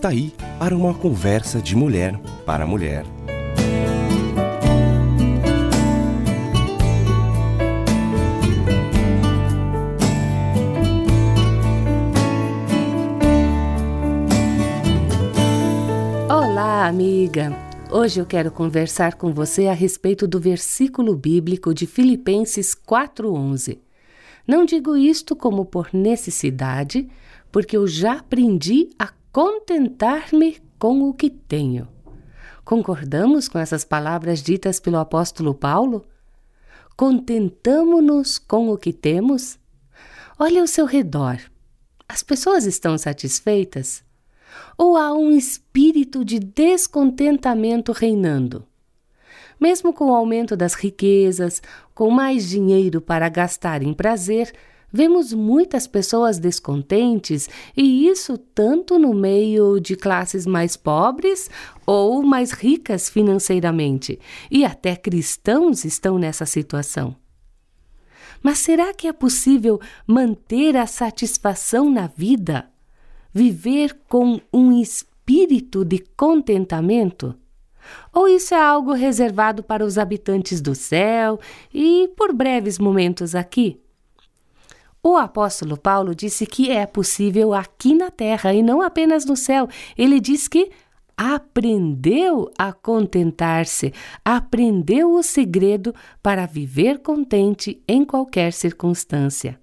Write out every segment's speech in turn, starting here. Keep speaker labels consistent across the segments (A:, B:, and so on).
A: Está aí para uma conversa de mulher para mulher.
B: Olá, amiga! Hoje eu quero conversar com você a respeito do versículo bíblico de Filipenses 4,11. Não digo isto como por necessidade, porque eu já aprendi a contentar-me com o que tenho. Concordamos com essas palavras ditas pelo apóstolo Paulo? Contentamo-nos com o que temos? Olhe ao seu redor. As pessoas estão satisfeitas? Ou há um espírito de descontentamento reinando? Mesmo com o aumento das riquezas, com mais dinheiro para gastar em prazer, Vemos muitas pessoas descontentes, e isso tanto no meio de classes mais pobres ou mais ricas financeiramente, e até cristãos estão nessa situação. Mas será que é possível manter a satisfação na vida? Viver com um espírito de contentamento? Ou isso é algo reservado para os habitantes do céu e por breves momentos aqui? O apóstolo Paulo disse que é possível aqui na terra e não apenas no céu. Ele diz que aprendeu a contentar-se, aprendeu o segredo para viver contente em qualquer circunstância.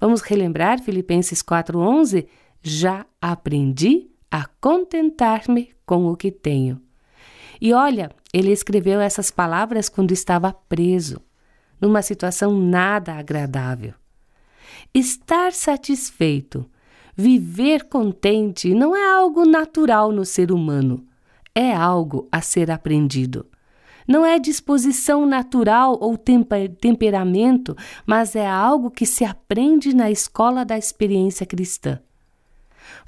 B: Vamos relembrar Filipenses 4:11? Já aprendi a contentar-me com o que tenho. E olha, ele escreveu essas palavras quando estava preso, numa situação nada agradável. Estar satisfeito, viver contente não é algo natural no ser humano, é algo a ser aprendido. Não é disposição natural ou temperamento, mas é algo que se aprende na escola da experiência cristã.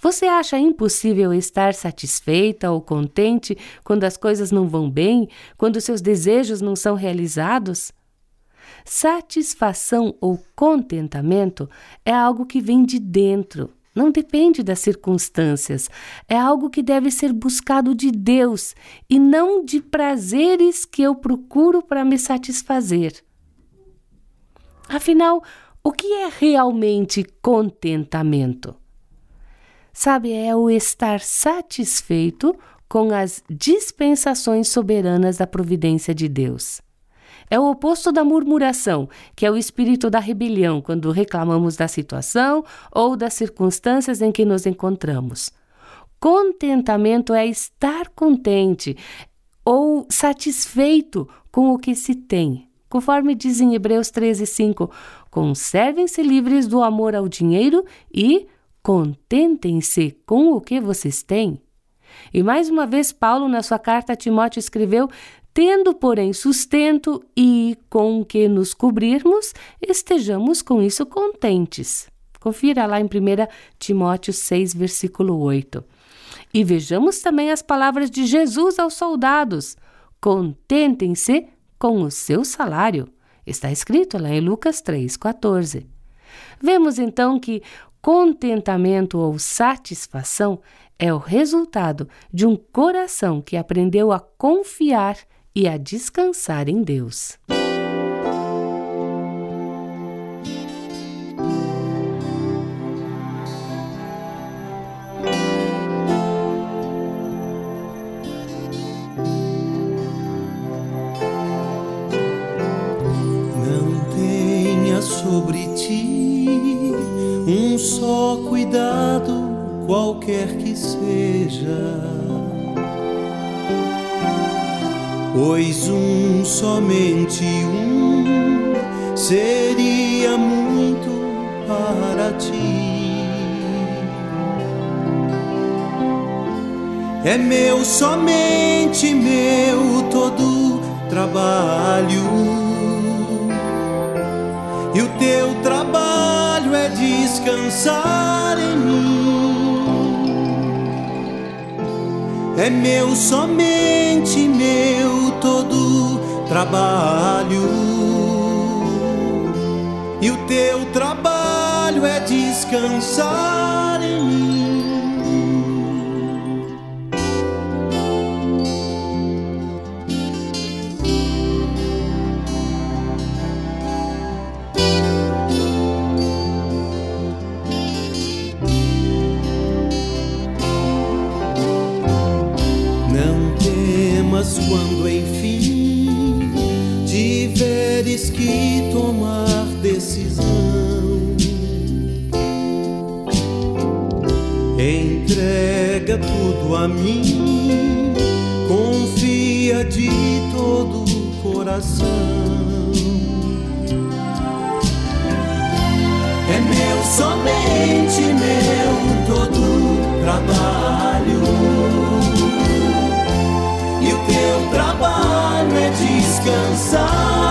B: Você acha impossível estar satisfeita ou contente quando as coisas não vão bem, quando seus desejos não são realizados? Satisfação ou contentamento é algo que vem de dentro, não depende das circunstâncias. É algo que deve ser buscado de Deus e não de prazeres que eu procuro para me satisfazer. Afinal, o que é realmente contentamento? Sabe, é o estar satisfeito com as dispensações soberanas da providência de Deus. É o oposto da murmuração, que é o espírito da rebelião quando reclamamos da situação ou das circunstâncias em que nos encontramos. Contentamento é estar contente ou satisfeito com o que se tem. Conforme diz em Hebreus 13, 5, conservem-se livres do amor ao dinheiro e contentem-se com o que vocês têm. E mais uma vez, Paulo, na sua carta a Timóteo, escreveu: Tendo, porém, sustento e com que nos cobrirmos, estejamos com isso contentes. Confira lá em 1 Timóteo 6, versículo 8. E vejamos também as palavras de Jesus aos soldados: Contentem-se com o seu salário. Está escrito lá em Lucas 3,14. Vemos então que contentamento ou satisfação é o resultado de um coração que aprendeu a confiar e a descansar em Deus.
C: Sobre ti um só cuidado, qualquer que seja somente um seria muito para ti. É meu somente meu todo trabalho, e o teu trabalho é descansar em mim. É meu somente meu todo trabalho. E o teu trabalho é descansar em mim. teres que tomar decisão. Entrega tudo a mim, confia de todo o coração. É meu, somente meu, todo trabalho. E o teu trabalho é descansar.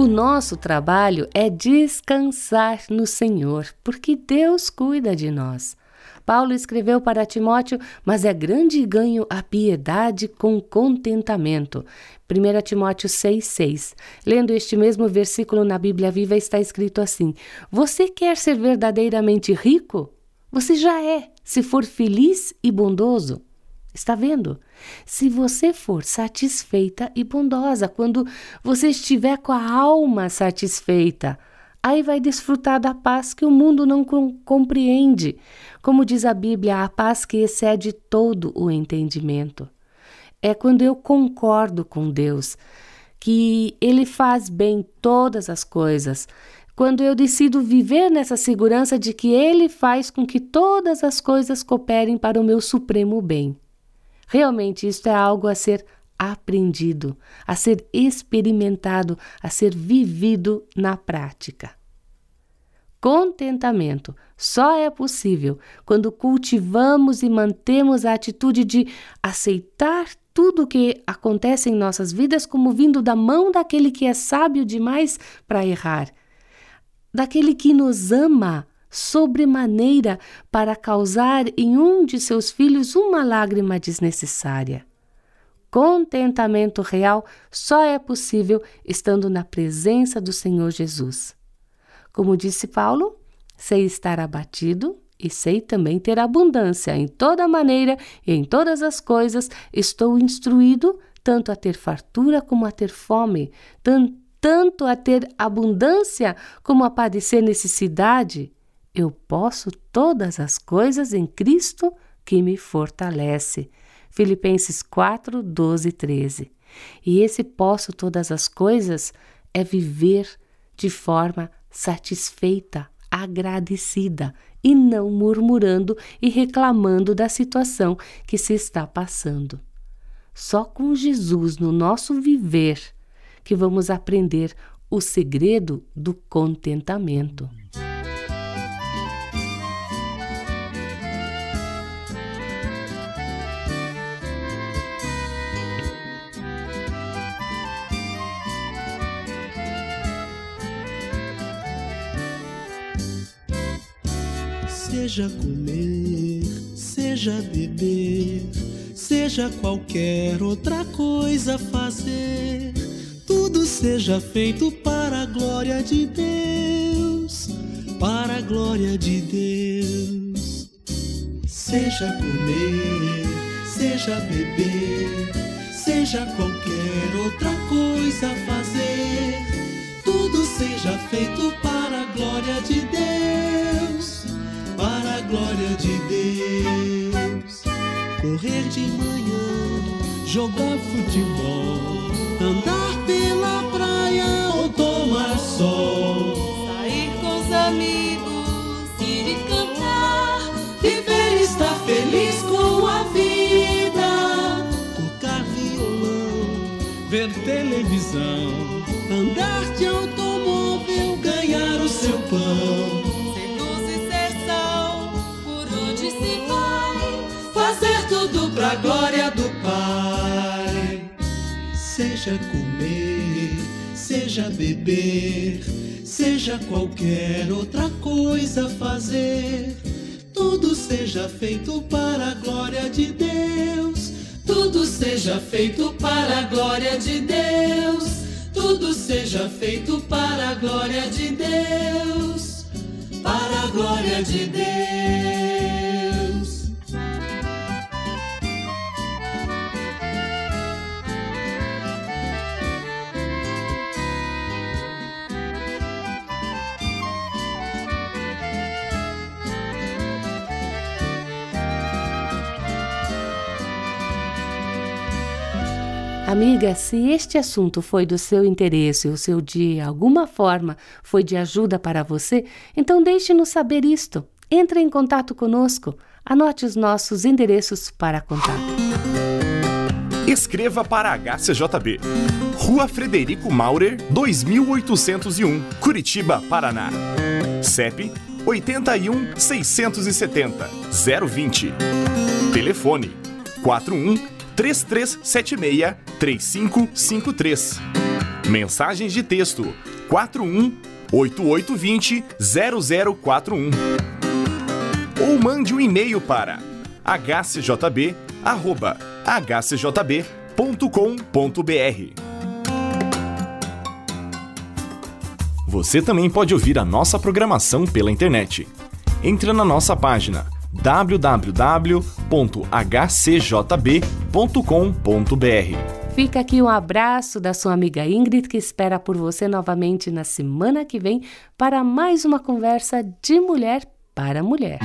C: O
B: nosso trabalho é descansar no Senhor, porque Deus cuida de nós. Paulo escreveu para Timóteo: Mas é grande ganho a piedade com contentamento. 1 Timóteo 6,6. Lendo este mesmo versículo na Bíblia Viva, está escrito assim: Você quer ser verdadeiramente rico? Você já é, se for feliz e bondoso. Está vendo? Se você for satisfeita e bondosa, quando você estiver com a alma satisfeita, aí vai desfrutar da paz que o mundo não compreende. Como diz a Bíblia, a paz que excede todo o entendimento. É quando eu concordo com Deus que Ele faz bem todas as coisas. Quando eu decido viver nessa segurança de que Ele faz com que todas as coisas cooperem para o meu supremo bem. Realmente, isto é algo a ser aprendido, a ser experimentado, a ser vivido na prática. Contentamento só é possível quando cultivamos e mantemos a atitude de aceitar tudo o que acontece em nossas vidas como vindo da mão daquele que é sábio demais para errar, daquele que nos ama sobremaneira para causar em um de seus filhos uma lágrima desnecessária. Contentamento real só é possível estando na presença do Senhor Jesus. Como disse Paulo, sei estar abatido e sei também ter abundância em toda maneira e em todas as coisas. Estou instruído tanto a ter fartura como a ter fome, tanto a ter abundância como a padecer necessidade. Eu posso todas as coisas em Cristo que me fortalece. Filipenses 4, 12 e 13. E esse posso todas as coisas é viver de forma satisfeita, agradecida e não murmurando e reclamando da situação que se está passando. Só com Jesus no nosso viver que vamos aprender o segredo do contentamento.
C: Seja comer, seja beber, seja qualquer outra coisa fazer, tudo seja feito para a glória de Deus, para a glória de Deus. Seja comer, seja beber, seja qualquer outra coisa fazer, tudo seja feito para a glória de Deus glória de Deus. Correr de manhã, jogar futebol, andar pela praia ou tomar sol,
D: sair com os amigos, ir e cantar,
C: viver e estar feliz com a vida, tocar violão, ver televisão, andar de automóvel, ganhar o seu pão pra glória do Pai. Seja comer, seja beber, seja qualquer outra coisa fazer, tudo seja feito para a glória de Deus. Tudo seja feito para a glória de Deus. Tudo seja feito para a glória de Deus, para a glória de Deus.
B: Amiga, se este assunto foi do seu interesse ou seu de alguma forma foi de ajuda para você, então deixe-nos saber isto. Entre em contato conosco. Anote os nossos endereços para contato.
A: Escreva para HCJB. Rua Frederico Maurer, 2801, Curitiba, Paraná. CEP 81 670 020. Telefone 41 3376 3553. Mensagens de texto 41 8820 0041. Ou mande um e-mail para hcjb@hcjb.com.br. Você também pode ouvir a nossa programação pela internet. Entre na nossa página www.hcjb.com.br.
B: Fica aqui um abraço da sua amiga Ingrid, que espera por você novamente na semana que vem para mais uma conversa de mulher para mulher.